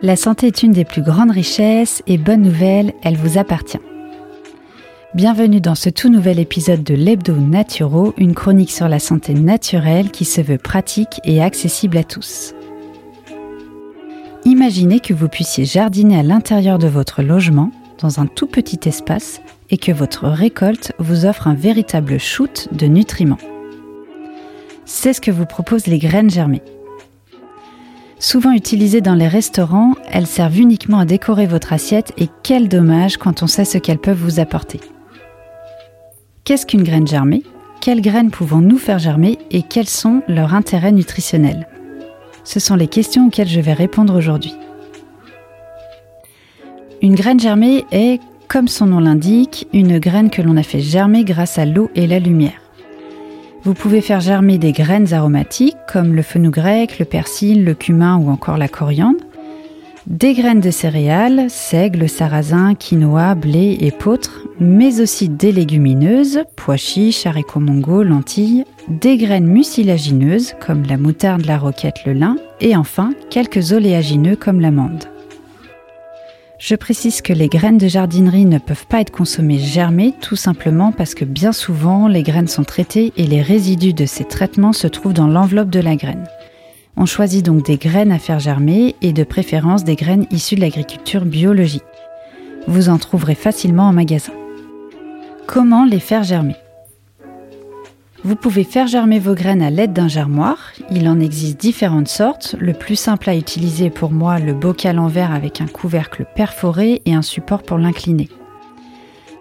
La santé est une des plus grandes richesses et bonne nouvelle, elle vous appartient. Bienvenue dans ce tout nouvel épisode de l'Hebdo Naturo, une chronique sur la santé naturelle qui se veut pratique et accessible à tous. Imaginez que vous puissiez jardiner à l'intérieur de votre logement, dans un tout petit espace, et que votre récolte vous offre un véritable shoot de nutriments. C'est ce que vous proposent les graines germées. Souvent utilisées dans les restaurants, elles servent uniquement à décorer votre assiette et quel dommage quand on sait ce qu'elles peuvent vous apporter. Qu'est-ce qu'une graine germée? Quelles graines pouvons-nous faire germer et quels sont leurs intérêts nutritionnels? Ce sont les questions auxquelles je vais répondre aujourd'hui. Une graine germée est, comme son nom l'indique, une graine que l'on a fait germer grâce à l'eau et la lumière. Vous pouvez faire germer des graines aromatiques comme le fenugrec, le persil, le cumin ou encore la coriandre, des graines de céréales, seigle, sarrasin, quinoa, blé, et épeautre, mais aussi des légumineuses, pois chiches, haricots mongols, lentilles, des graines mucilagineuses comme la moutarde, la roquette, le lin, et enfin quelques oléagineux comme l'amande. Je précise que les graines de jardinerie ne peuvent pas être consommées germées tout simplement parce que bien souvent les graines sont traitées et les résidus de ces traitements se trouvent dans l'enveloppe de la graine. On choisit donc des graines à faire germer et de préférence des graines issues de l'agriculture biologique. Vous en trouverez facilement en magasin. Comment les faire germer? Vous pouvez faire germer vos graines à l'aide d'un germoir. Il en existe différentes sortes. Le plus simple à utiliser pour moi, le bocal en verre avec un couvercle perforé et un support pour l'incliner.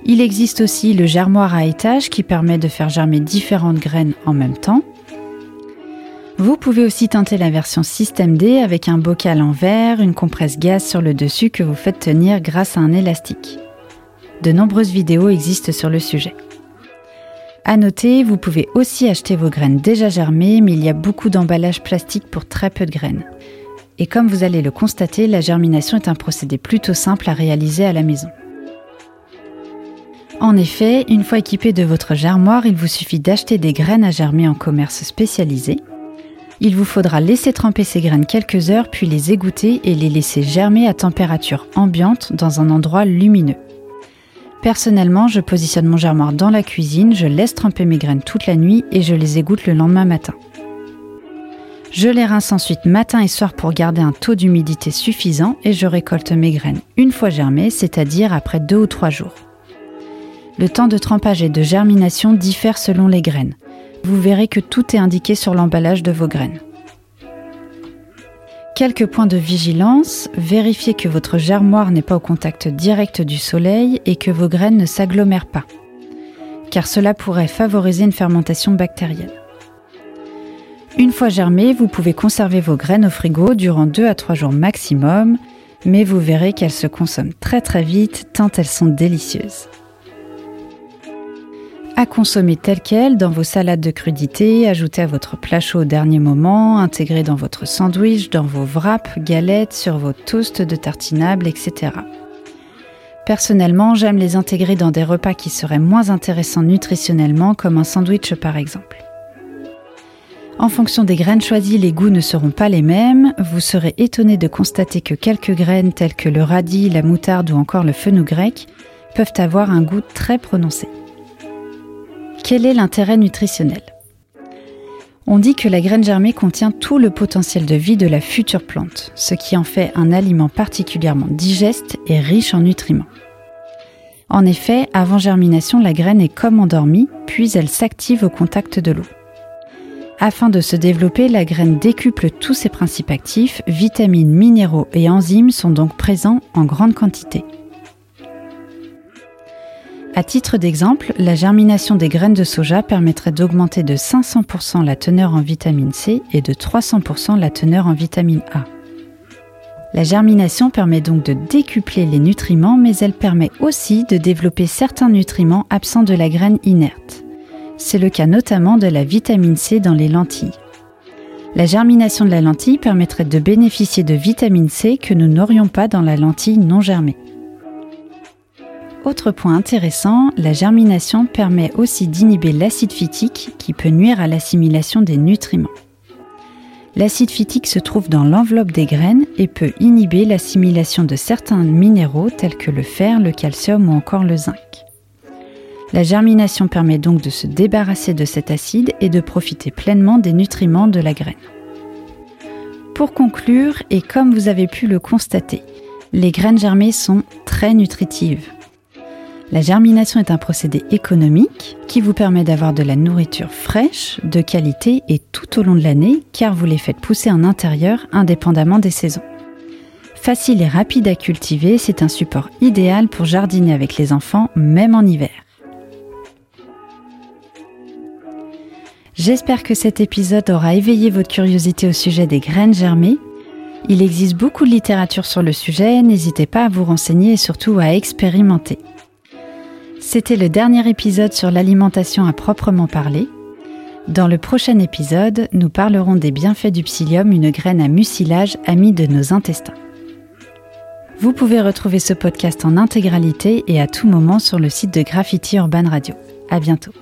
Il existe aussi le germoir à étage qui permet de faire germer différentes graines en même temps. Vous pouvez aussi tenter la version Système D avec un bocal en verre, une compresse gaz sur le dessus que vous faites tenir grâce à un élastique. De nombreuses vidéos existent sur le sujet. À noter, vous pouvez aussi acheter vos graines déjà germées, mais il y a beaucoup d'emballages plastiques pour très peu de graines. Et comme vous allez le constater, la germination est un procédé plutôt simple à réaliser à la maison. En effet, une fois équipé de votre germoir, il vous suffit d'acheter des graines à germer en commerce spécialisé. Il vous faudra laisser tremper ces graines quelques heures, puis les égoutter et les laisser germer à température ambiante dans un endroit lumineux. Personnellement, je positionne mon germoir dans la cuisine, je laisse tremper mes graines toute la nuit et je les égoutte le lendemain matin. Je les rince ensuite matin et soir pour garder un taux d'humidité suffisant et je récolte mes graines une fois germées, c'est-à-dire après deux ou trois jours. Le temps de trempage et de germination diffère selon les graines. Vous verrez que tout est indiqué sur l'emballage de vos graines. Quelques points de vigilance, vérifiez que votre germoire n'est pas au contact direct du soleil et que vos graines ne s'agglomèrent pas, car cela pourrait favoriser une fermentation bactérienne. Une fois germées, vous pouvez conserver vos graines au frigo durant 2 à 3 jours maximum, mais vous verrez qu'elles se consomment très très vite tant elles sont délicieuses à consommer telles quelles dans vos salades de crudités, ajoutées à votre plat chaud au dernier moment, intégrées dans votre sandwich, dans vos wraps, galettes, sur vos toasts de tartinables, etc. Personnellement, j'aime les intégrer dans des repas qui seraient moins intéressants nutritionnellement, comme un sandwich par exemple. En fonction des graines choisies, les goûts ne seront pas les mêmes. Vous serez étonné de constater que quelques graines telles que le radis, la moutarde ou encore le grec peuvent avoir un goût très prononcé. Quel est l'intérêt nutritionnel? On dit que la graine germée contient tout le potentiel de vie de la future plante, ce qui en fait un aliment particulièrement digeste et riche en nutriments. En effet, avant germination, la graine est comme endormie, puis elle s'active au contact de l'eau. Afin de se développer, la graine décuple tous ses principes actifs, vitamines, minéraux et enzymes sont donc présents en grande quantité. À titre d'exemple, la germination des graines de soja permettrait d'augmenter de 500% la teneur en vitamine C et de 300% la teneur en vitamine A. La germination permet donc de décupler les nutriments, mais elle permet aussi de développer certains nutriments absents de la graine inerte. C'est le cas notamment de la vitamine C dans les lentilles. La germination de la lentille permettrait de bénéficier de vitamine C que nous n'aurions pas dans la lentille non germée. Autre point intéressant, la germination permet aussi d'inhiber l'acide phytique qui peut nuire à l'assimilation des nutriments. L'acide phytique se trouve dans l'enveloppe des graines et peut inhiber l'assimilation de certains minéraux tels que le fer, le calcium ou encore le zinc. La germination permet donc de se débarrasser de cet acide et de profiter pleinement des nutriments de la graine. Pour conclure, et comme vous avez pu le constater, les graines germées sont très nutritives. La germination est un procédé économique qui vous permet d'avoir de la nourriture fraîche, de qualité et tout au long de l'année car vous les faites pousser en intérieur indépendamment des saisons. Facile et rapide à cultiver, c'est un support idéal pour jardiner avec les enfants même en hiver. J'espère que cet épisode aura éveillé votre curiosité au sujet des graines germées. Il existe beaucoup de littérature sur le sujet, n'hésitez pas à vous renseigner et surtout à expérimenter. C'était le dernier épisode sur l'alimentation à proprement parler. Dans le prochain épisode, nous parlerons des bienfaits du psyllium, une graine à mucilage amie de nos intestins. Vous pouvez retrouver ce podcast en intégralité et à tout moment sur le site de Graffiti Urban Radio. À bientôt.